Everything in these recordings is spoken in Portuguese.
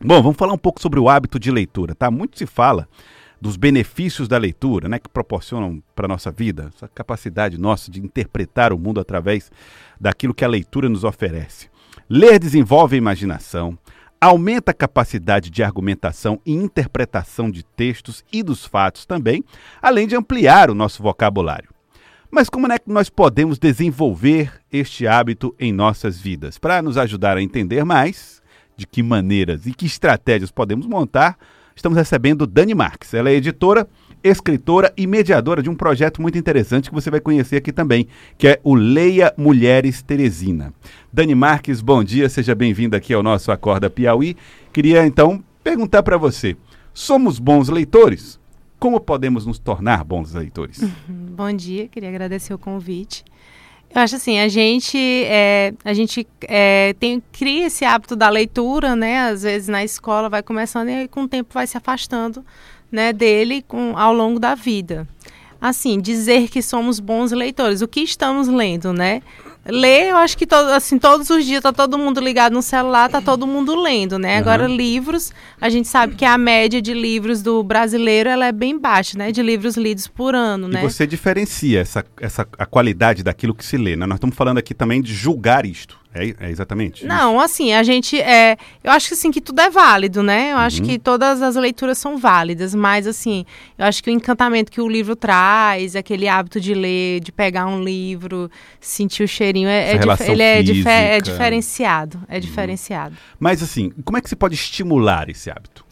Bom, vamos falar um pouco sobre o hábito de leitura, tá? Muito se fala dos benefícios da leitura, né, que proporcionam para a nossa vida, essa capacidade nossa de interpretar o mundo através daquilo que a leitura nos oferece. Ler desenvolve a imaginação, aumenta a capacidade de argumentação e interpretação de textos e dos fatos também, além de ampliar o nosso vocabulário. Mas como é que nós podemos desenvolver este hábito em nossas vidas? Para nos ajudar a entender mais, de que maneiras e que estratégias podemos montar, estamos recebendo Dani Marques. Ela é editora, escritora e mediadora de um projeto muito interessante que você vai conhecer aqui também, que é o Leia Mulheres Teresina. Dani Marques, bom dia, seja bem-vinda aqui ao nosso Acorda Piauí. Queria então perguntar para você: somos bons leitores? Como podemos nos tornar bons leitores? Bom dia, queria agradecer o convite. Eu acho assim, a gente, é, a gente é, tem, cria esse hábito da leitura, né? Às vezes na escola vai começando e com o tempo vai se afastando né, dele com, ao longo da vida. Assim, dizer que somos bons leitores. O que estamos lendo, né? Ler, eu acho que todo, assim, todos os dias tá todo mundo ligado no celular, tá todo mundo lendo, né? Uhum. Agora, livros, a gente sabe que a média de livros do brasileiro ela é bem baixa, né? De livros lidos por ano, e né? E você diferencia essa, essa, a qualidade daquilo que se lê, né? Nós estamos falando aqui também de julgar isto. É, é, exatamente. Não, isso. assim, a gente. É, eu acho que assim, que tudo é válido, né? Eu uhum. acho que todas as leituras são válidas, mas assim, eu acho que o encantamento que o livro traz, aquele hábito de ler, de pegar um livro, sentir o cheirinho, é, é ele é, difer é, diferenciado. É uhum. diferenciado. Mas assim, como é que se pode estimular esse hábito?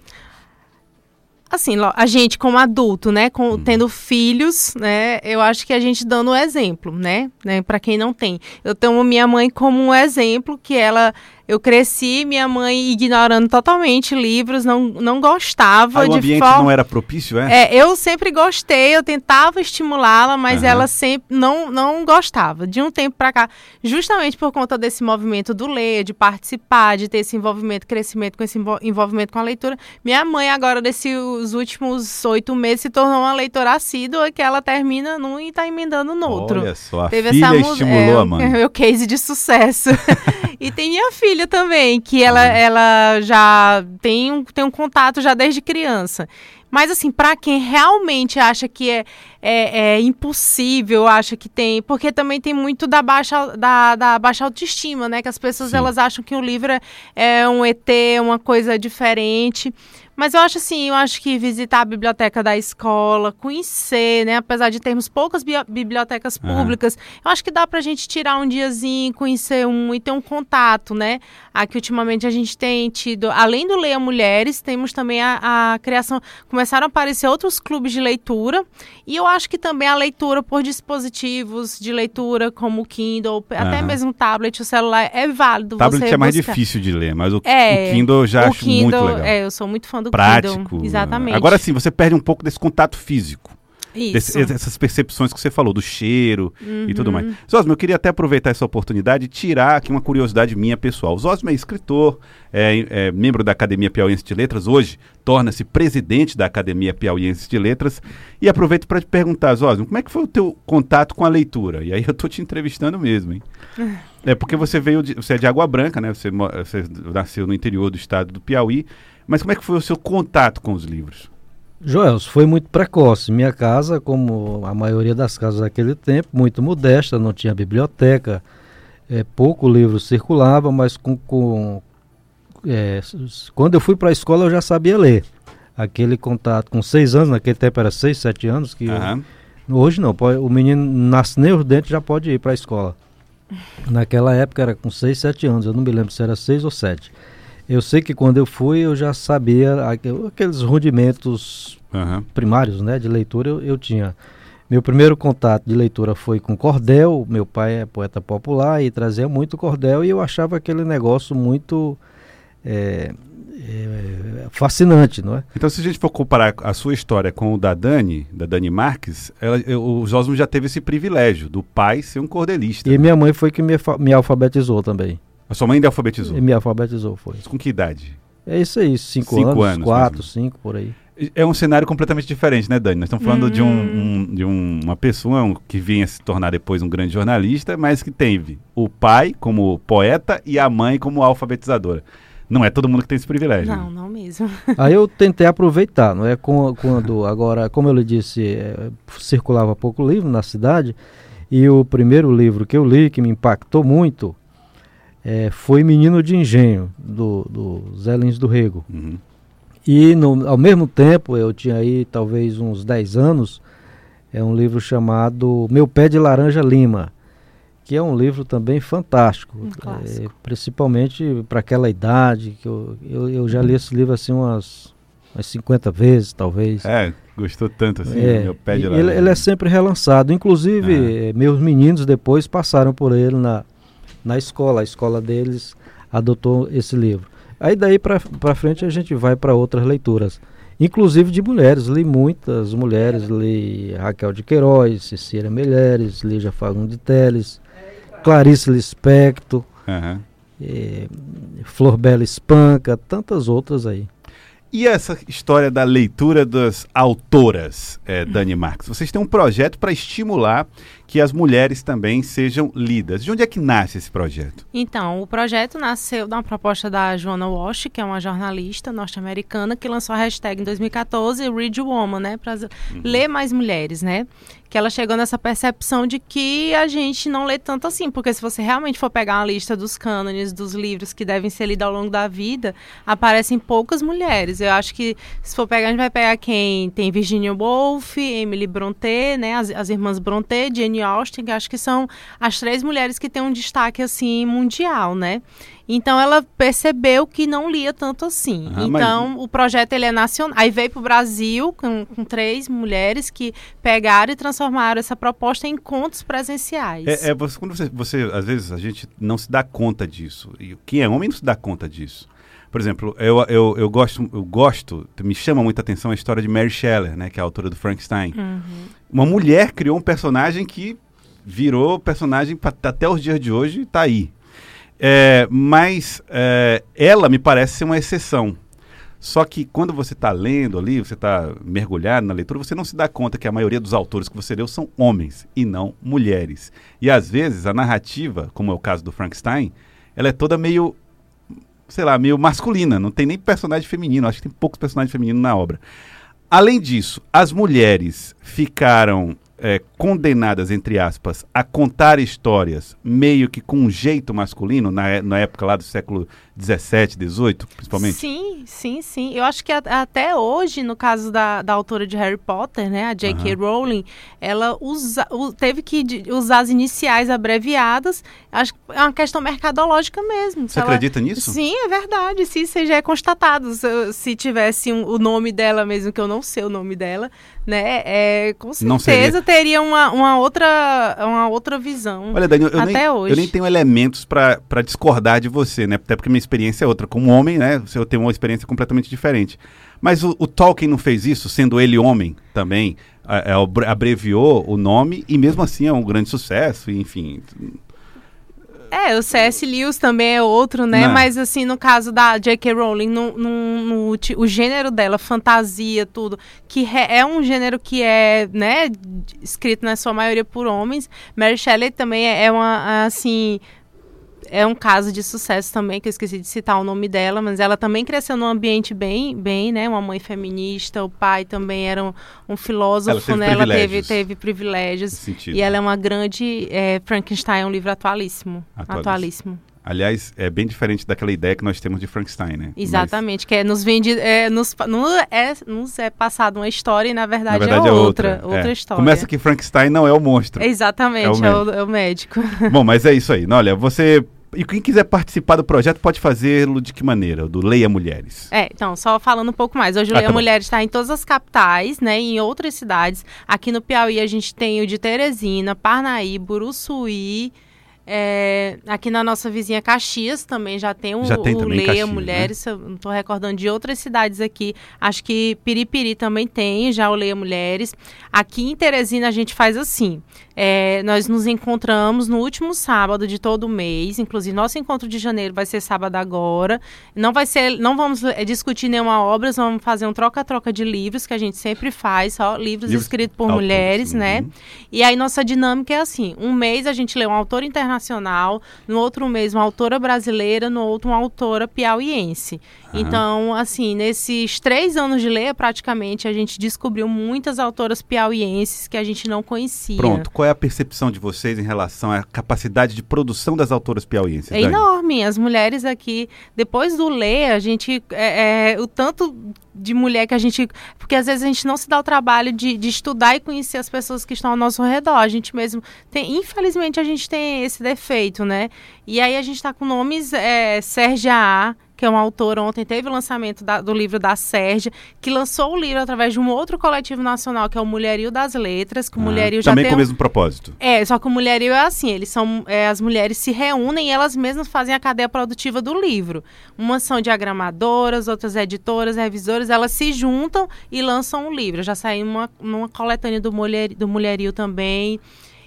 Assim, a gente como adulto, né, com, uhum. tendo filhos, né, eu acho que a gente dando o exemplo, né, né para quem não tem. Eu tenho minha mãe como um exemplo que ela eu cresci, minha mãe ignorando totalmente livros, não, não gostava ah, de o ambiente forma... não era propício, é? É, eu sempre gostei, eu tentava estimulá-la, mas uhum. ela sempre não, não gostava. De um tempo para cá, justamente por conta desse movimento do ler, de participar, de ter esse envolvimento, crescimento com esse envolvimento com a leitura, minha mãe agora, desses últimos oito meses, se tornou uma leitora assídua que ela termina num e está emendando no outro. Olha só, a Teve filha essa estimulou é, a mãe. Meu case de sucesso. e tem minha filha filha também, que ela, uhum. ela já tem um, tem um contato já desde criança. Mas, assim, para quem realmente acha que é, é, é, impossível, acha que tem. Porque também tem muito da baixa, da, da baixa autoestima, né? Que as pessoas elas acham que o livro é, é um ET, uma coisa diferente. Mas eu acho assim, eu acho que visitar a biblioteca da escola, conhecer, né? Apesar de termos poucas bi bibliotecas públicas, uhum. eu acho que dá pra gente tirar um diazinho, conhecer um e ter um contato, né? Aqui ultimamente a gente tem tido, além do Leia Mulheres, temos também a, a criação, começaram a aparecer outros clubes de leitura, e eu acho que também a leitura por dispositivos de leitura, como o Kindle, uhum. até mesmo o tablet, o celular, é válido. Tablet é mais difícil de ler, mas o, é, o Kindle eu já o acho Kindle, muito legal. É, eu sou muito fã prático. Exatamente. Agora sim, você perde um pouco desse contato físico. Desse, essas percepções que você falou, do cheiro uhum. e tudo mais. Uhum. Zosmo, eu queria até aproveitar essa oportunidade e tirar aqui uma curiosidade minha pessoal. O Zosmo é escritor, é, é membro da Academia Piauiense de Letras, hoje torna-se presidente da Academia Piauiense de Letras. E aproveito para te perguntar, Zosmo, como é que foi o teu contato com a leitura? E aí eu estou te entrevistando mesmo, hein? É porque você veio, de, você é de Água Branca, né? Você, você nasceu no interior do estado do Piauí. Mas como é que foi o seu contato com os livros? Joel, foi muito precoce. Minha casa, como a maioria das casas daquele tempo, muito modesta, não tinha biblioteca, é, pouco livro circulava, mas com, com é, quando eu fui para a escola eu já sabia ler. Aquele contato com seis anos, naquele tempo era seis, sete anos, que uhum. eu, hoje não, pode, o menino nasce nem os dentes já pode ir para a escola. Naquela época era com seis, sete anos, eu não me lembro se era seis ou sete. Eu sei que quando eu fui eu já sabia aqueles rudimentos uhum. primários né, de leitura eu, eu, tinha. Meu primeiro contato de leitura foi com cordel. Meu pai é poeta popular e trazia muito cordel e eu achava aquele negócio muito é, é, fascinante, não é? Então, se a gente for comparar a sua história com o da Dani, da Dani Marques, ela, eu, o Josmo já teve esse privilégio do pai ser um cordelista. E né? minha mãe foi que me, me alfabetizou também. A sua mãe ainda alfabetizou? Me alfabetizou, foi. Com que idade? É isso aí, cinco, cinco anos, anos, quatro, mesmo. cinco, por aí. É um cenário completamente diferente, né, Dani? Nós estamos falando hum. de, um, um, de um, uma pessoa que vinha se tornar depois um grande jornalista, mas que teve o pai como poeta e a mãe como alfabetizadora. Não é todo mundo que tem esse privilégio. Não, não mesmo. Aí eu tentei aproveitar, não é? Quando, agora, como eu lhe disse, é, circulava pouco livro na cidade, e o primeiro livro que eu li, que me impactou muito, é, foi Menino de Engenho, do, do Zé Lins do Rego. Uhum. E no, ao mesmo tempo, eu tinha aí talvez uns 10 anos, é um livro chamado Meu Pé de Laranja Lima, que é um livro também fantástico, um é, principalmente para aquela idade que eu, eu, eu, já li esse livro assim umas, umas 50 vezes, talvez. É, gostou tanto assim, é, meu pé de ele, ele, é sempre relançado, inclusive meus meninos depois passaram por ele na, na escola, a escola deles adotou esse livro. Aí daí para frente a gente vai para outras leituras inclusive de mulheres. Li muitas mulheres, li Raquel de Queiroz, Cecília Melheres, Lígia Fagundes Teles, Clarice Lispector, uhum. é, Flor Bela Espanca, tantas outras aí. E essa história da leitura das autoras, é, Dani Marques? Vocês têm um projeto para estimular que as mulheres também sejam lidas. De onde é que nasce esse projeto? Então, o projeto nasceu da proposta da Joanna Walsh, que é uma jornalista norte-americana, que lançou a hashtag em 2014, Read Woman, né? Para uhum. ler mais mulheres, né? Que ela chegou nessa percepção de que a gente não lê tanto assim, porque se você realmente for pegar uma lista dos cânones, dos livros que devem ser lidos ao longo da vida, aparecem poucas mulheres. Eu acho que se for pegar, a gente vai pegar quem tem Virginia Woolf, Emily Brontë, né? As, as irmãs Brontë, Jane Austen, que acho que são as três mulheres que têm um destaque assim mundial, né? Então ela percebeu que não lia tanto assim. Ah, então mas... o projeto ele é nacional. Aí veio para o Brasil com, com, três mulheres que pegaram e transformaram essa proposta em contos presenciais. É, é você, quando você, você, às vezes a gente não se dá conta disso. E quem é homem não se dá conta disso. Por exemplo, eu, eu, eu, gosto, eu gosto, me chama muita atenção a história de Mary Shelley, né, que é a autora do Frankenstein. Uhum. Uma mulher criou um personagem que virou personagem pra, até os dias de hoje está aí. É, mas é, ela me parece ser uma exceção. Só que quando você está lendo ali, você está mergulhado na leitura, você não se dá conta que a maioria dos autores que você leu são homens e não mulheres. E às vezes a narrativa, como é o caso do Frankenstein, ela é toda meio sei lá, meio masculina, não tem nem personagem feminino, acho que tem poucos personagens femininos na obra. Além disso, as mulheres ficaram é, condenadas, entre aspas, a contar histórias meio que com um jeito masculino, na, na época lá do século 17, 18, principalmente? Sim, sim, sim. Eu acho que a, até hoje, no caso da, da autora de Harry Potter, né, a J.K. Uhum. Rowling, ela usa, teve que usar as iniciais abreviadas. Acho que é uma questão mercadológica mesmo. Você ela... acredita nisso? Sim, é verdade. Se isso já é constatado. Se, se tivesse um, o nome dela mesmo, que eu não sei o nome dela, né, é, com certeza teria uma, uma, outra, uma outra visão. Olha, Daniel, eu, até nem, hoje. eu nem tenho elementos para discordar de você, né? Até porque minha experiência é outra. Como homem, né? Eu tenho uma experiência completamente diferente. Mas o, o Tolkien não fez isso, sendo ele homem também. É, abreviou o nome e mesmo assim é um grande sucesso, enfim. É, o C.S. Lewis também é outro, né? Não. Mas assim, no caso da J.K. Rowling, no, no, no, o gênero dela, fantasia, tudo, que é um gênero que é, né, escrito na sua maioria por homens. Mary Shelley também é, é uma, assim, é um caso de sucesso também, que eu esqueci de citar o nome dela, mas ela também cresceu num ambiente bem, bem, né? Uma mãe feminista, o pai também era um, um filósofo, ela né? Ela teve, teve privilégios. e ela é uma grande. É, Frankenstein é um livro atualíssimo. Atualíssimo. atualíssimo. Aliás, é bem diferente daquela ideia que nós temos de Frankenstein, né? Exatamente, Mas... que é nos vende, é, nos, no, é, nos é passado uma história e na verdade, na verdade é, é, outra, outra, outra é. história. Começa que Frankenstein não é o monstro. Exatamente, é o, é o médico. Bom, mas é isso aí. Olha, você e quem quiser participar do projeto pode fazê-lo de que maneira? Do Leia Mulheres. É, então, só falando um pouco mais. Hoje o ah, Leia tá Mulheres está em todas as capitais, né? Em outras cidades. Aqui no Piauí a gente tem o de Teresina, Parnaíba, Buruçuí, é, aqui na nossa vizinha Caxias também já tem o, já tem o Leia Caxias, né? Mulheres. Né? não estou recordando de outras cidades aqui. Acho que Piripiri também tem já o Leia Mulheres. Aqui em Teresina a gente faz assim. É, nós nos encontramos no último sábado de todo mês. Inclusive, nosso encontro de janeiro vai ser sábado agora. Não vai ser, não vamos é, discutir nenhuma obra, vamos fazer um troca-troca de livros que a gente sempre faz, só livros, livros escritos por mulheres, né? Uhum. E aí nossa dinâmica é assim: um mês a gente lê um autor internacional nacional, no outro mês uma autora brasileira, no outro uma autora piauiense. Uhum. Então, assim, nesses três anos de ler, praticamente, a gente descobriu muitas autoras piauienses que a gente não conhecia. Pronto, qual é a percepção de vocês em relação à capacidade de produção das autoras piauienses? É Dani? enorme. As mulheres aqui, depois do ler, a gente. É, é, o tanto de mulher que a gente. Porque às vezes a gente não se dá o trabalho de, de estudar e conhecer as pessoas que estão ao nosso redor. A gente mesmo tem. Infelizmente, a gente tem esse defeito, né? E aí a gente está com nomes é, Sérgia A que é uma autora, ontem teve o lançamento da, do livro da Sérgia, que lançou o livro através de um outro coletivo nacional, que é o Mulherio das Letras, que o ah, Mulherio já Também com o mesmo propósito. É, só que o Mulherio é assim, eles são, é, as mulheres se reúnem e elas mesmas fazem a cadeia produtiva do livro. Umas são diagramadoras, outras editoras, revisoras, elas se juntam e lançam um livro. Já saiu uma, uma coletânea do, mulher, do Mulherio também.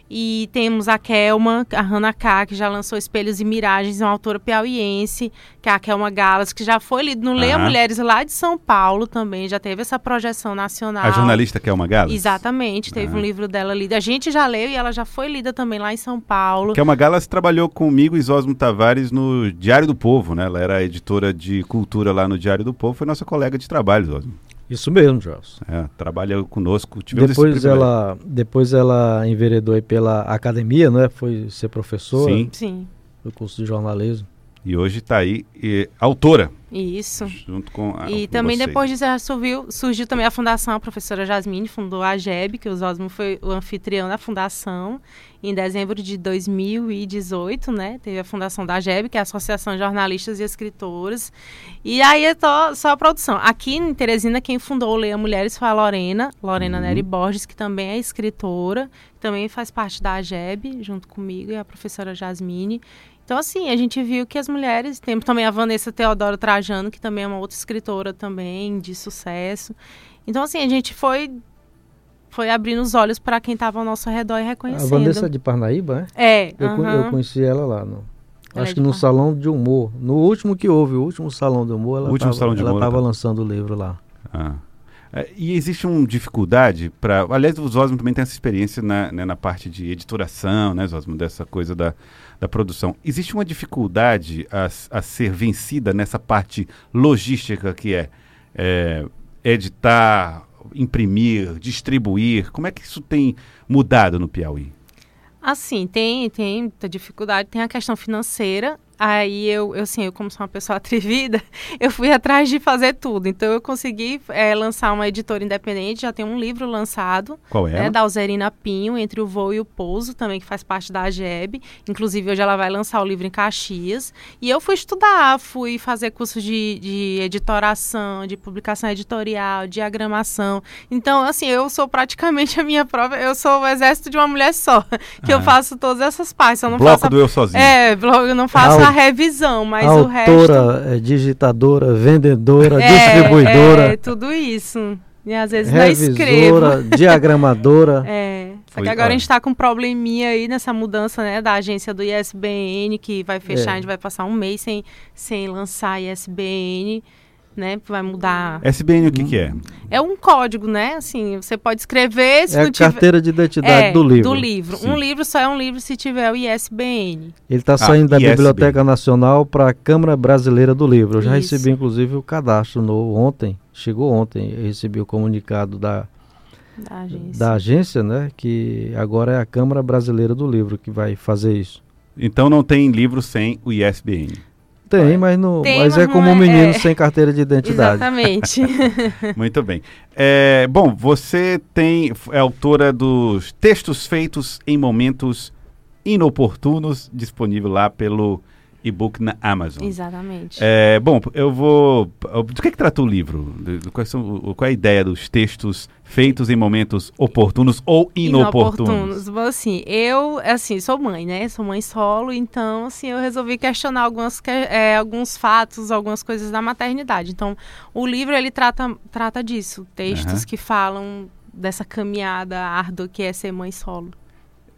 E temos a Kelma, a Hannah K, que já lançou Espelhos e Miragens, uma autora piauiense, que é a Kelma Galas, que já foi lido no Leia Mulheres lá de São Paulo também, já teve essa projeção nacional. A jornalista Kelma Galas? Exatamente, teve um livro dela lido. A gente já leu e ela já foi lida também lá em São Paulo. Kelma Galas trabalhou comigo e Zosmo Tavares no Diário do Povo, né? Ela era editora de cultura lá no Diário do Povo, foi nossa colega de trabalho, Zosmo. Isso mesmo, Joss. É, trabalha conosco. Depois ela, depois ela enveredou pela academia, né? Foi ser professora. Sim. Sim. Do curso de jornalismo. E hoje está aí e, autora. Isso. Junto com a, E com também vocês. depois disso surgiu, surgiu também a fundação, a professora Jasmine fundou a GEB, que o Osmo foi o anfitrião da fundação, em dezembro de 2018, né? Teve a fundação da GEB, que é a Associação de Jornalistas e Escritores. E aí é só, só a produção. Aqui em Teresina, quem fundou o Leia Mulheres foi a Lorena, Lorena uhum. Neri Borges, que também é escritora, também faz parte da GEB, junto comigo, e a professora Jasmine. Então, assim, a gente viu que as mulheres, tem também a Vanessa Teodoro Trajano, que também é uma outra escritora também, de sucesso. Então, assim, a gente foi foi abrindo os olhos para quem estava ao nosso redor e reconhecendo. A Vanessa de Parnaíba, é? É. Eu, eu conheci ela lá, no, ela acho é que no salão de humor. No último que houve, o último salão de humor, ela estava tá. lançando o livro lá. Ah. É, e existe uma dificuldade para. Aliás, o Zosmo também tem essa experiência na, né, na parte de editoração, né, Zosmo, dessa coisa da, da produção. Existe uma dificuldade a, a ser vencida nessa parte logística que é, é editar, imprimir, distribuir. Como é que isso tem mudado no Piauí? Assim, tem, tem muita dificuldade. Tem a questão financeira, Aí eu, eu, assim, eu como sou uma pessoa atrevida, eu fui atrás de fazer tudo. Então eu consegui é, lançar uma editora independente, já tem um livro lançado. Qual é? Né, da Alzerina Pinho, Entre o Voo e o Pouso, também que faz parte da AGEB. Inclusive hoje ela vai lançar o livro em Caxias. E eu fui estudar, fui fazer cursos de, de editoração, de publicação editorial, diagramação. Então, assim, eu sou praticamente a minha prova, eu sou o exército de uma mulher só, que ah. eu faço todas essas partes. Eu não Bloco faço do eu sozinho. É, eu não faço a revisão, mas Autora, o resto... Autora, digitadora, vendedora, é, distribuidora. É, tudo isso. E às vezes revisora, não escrevo. diagramadora. É. Só que agora a gente está com um probleminha aí nessa mudança, né, da agência do ISBN, que vai fechar, é. a gente vai passar um mês sem, sem lançar ISBN né? Vai mudar. SBN o que, que é? É um código, né? Assim, você pode escrever. Se é a tiver... carteira de identidade é, do livro. Do livro. Sim. Um livro só é um livro se tiver o ISBN. Ele está saindo ah, da Biblioteca Nacional para a Câmara Brasileira do Livro. Eu já Isso. recebi, inclusive, o cadastro no ontem. Chegou ontem. Eu recebi o comunicado da da agência. da agência, né? Que agora é a Câmara Brasileira do Livro que vai fazer isso. Então não tem livro sem o ISBN. Tem, mas, não, Tem, mas, mas é como é, um menino é... sem carteira de identidade. Exatamente. Muito bem. É, bom, você tem é autora dos textos feitos em momentos inoportunos, disponível lá pelo e-book na Amazon. Exatamente. É, bom, eu vou. Do que, é que trata o livro? Quais são, qual é a ideia dos textos feitos em momentos oportunos ou inoportunos? Inoportunos. Bom, assim, eu, assim, sou mãe, né? Sou mãe solo, então, assim, eu resolvi questionar algumas, é, alguns fatos, algumas coisas da maternidade. Então, o livro, ele trata, trata disso. Textos uhum. que falam dessa caminhada árdua que é ser mãe solo.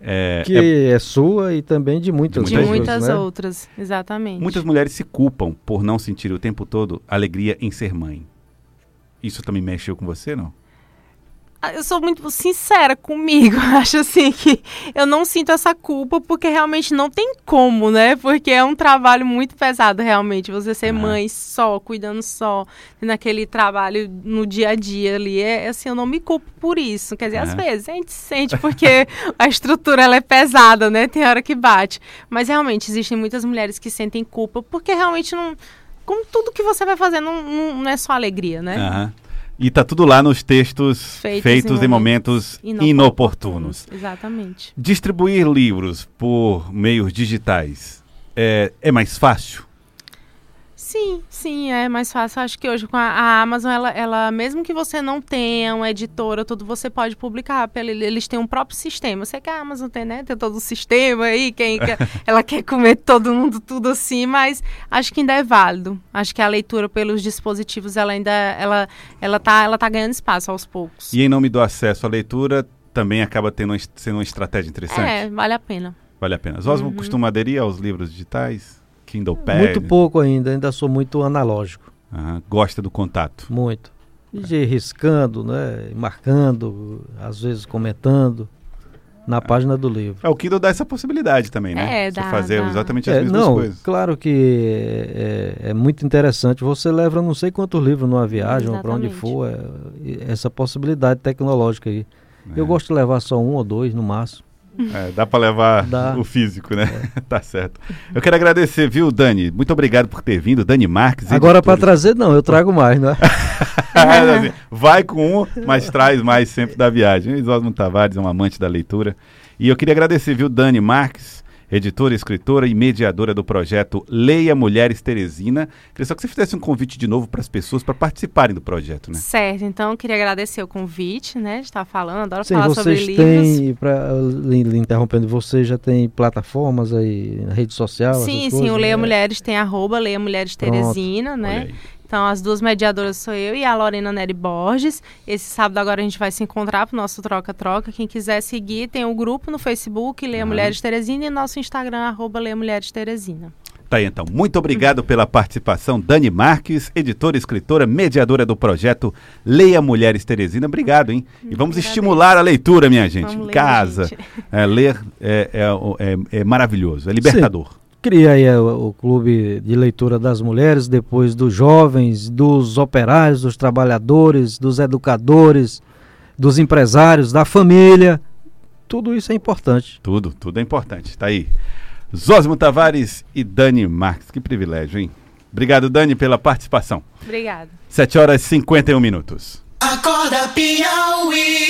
É, que é, é, sua e também de muitas, de muitas né? outras, exatamente. Muitas mulheres se culpam por não sentir o tempo todo alegria em ser mãe. Isso também mexeu com você, não? Ah, eu sou muito sincera comigo. Acho assim que eu não sinto essa culpa porque realmente não tem como, né? Porque é um trabalho muito pesado, realmente. Você ser mãe só, cuidando só, naquele trabalho no dia a dia ali. É assim, eu não me culpo por isso. Quer dizer, às vezes a gente sente porque a estrutura ela é pesada, né? Tem hora que bate. Mas realmente existem muitas mulheres que sentem culpa porque realmente não. Como tudo que você vai fazer não, não, não é só alegria, né? Uhum. E tá tudo lá nos textos feitos, feitos em, momentos, em momentos inoportunos. inoportunos. Exatamente. Distribuir livros por meios digitais é, é mais fácil? Sim, sim, é mais fácil. Acho que hoje com a, a, Amazon, ela, ela, mesmo que você não tenha uma editora, tudo você pode publicar. Pela, eles têm um próprio sistema. Você que a Amazon tem, né? Tem todo o sistema aí, quem quer, ela quer comer todo mundo tudo assim, mas acho que ainda é válido. Acho que a leitura pelos dispositivos, ela ainda ela, ela, tá, ela tá ganhando espaço aos poucos. E em nome do acesso à leitura, também acaba tendo, sendo uma estratégia interessante? É, vale a pena. Vale a pena. Osmo uhum. costuma aderir aos livros digitais? Kindle Pad? Muito pouco ainda, ainda sou muito analógico. Uhum. Gosta do contato? Muito. De riscando, né? Marcando, às vezes comentando na é. página do livro. É, o Kindle dá essa possibilidade também, né? É, dá, Você fazer dá. exatamente as é, mesmas não, coisas. Claro que é, é, muito interessante. Você leva não sei quantos livros numa viagem ou para onde for. É, essa possibilidade tecnológica aí. Eu é. gosto de levar só um ou dois no máximo. É, dá para levar dá. o físico, né? É. tá certo. Eu quero agradecer, viu, Dani? Muito obrigado por ter vindo, Dani Marques. Agora para trazer, não, eu trago mais, né? assim, vai com um, mas traz mais sempre da viagem. Osmo Tavares é um amante da leitura. E eu queria agradecer, viu, Dani Marques editora, escritora e mediadora do projeto Leia Mulheres Teresina. Queria só que você fizesse um convite de novo para as pessoas para participarem do projeto, né? Certo, então queria agradecer o convite, né, de estar falando, adoro Sim, falar vocês sobre têm, livros. Pra, lhe, interrompendo, você já tem plataformas aí, rede social? Sim, sim, coisas, o Leia né? Mulheres tem arroba Leia Mulheres Teresina, né? Então, as duas mediadoras sou eu e a Lorena Nery Borges. Esse sábado agora a gente vai se encontrar para o nosso troca-troca. Quem quiser seguir, tem o um grupo no Facebook, Leia uhum. Mulheres Teresina, e nosso Instagram, arroba Leia Mulheres Teresina. Tá aí, então. Muito obrigado pela participação, Dani Marques, editora, escritora, mediadora do projeto Leia Mulheres Teresina. Obrigado, hein? E vamos estimular a leitura, minha gente, vamos em ler, casa. Gente. É, ler é, é, é, é, maravilhoso, é libertador. Sim. Cria aí o, o, clube de leitura das mulheres, depois dos jovens, dos operários, dos trabalhadores, dos educadores, dos empresários, da família. Tudo isso é importante. Tudo, tudo é importante. Tá aí. Zósimo Tavares e Dani Marques. Que privilégio, hein? Obrigado, Dani, pela participação. Obrigado. 7 horas e 51 minutos. Acorda, Piauí.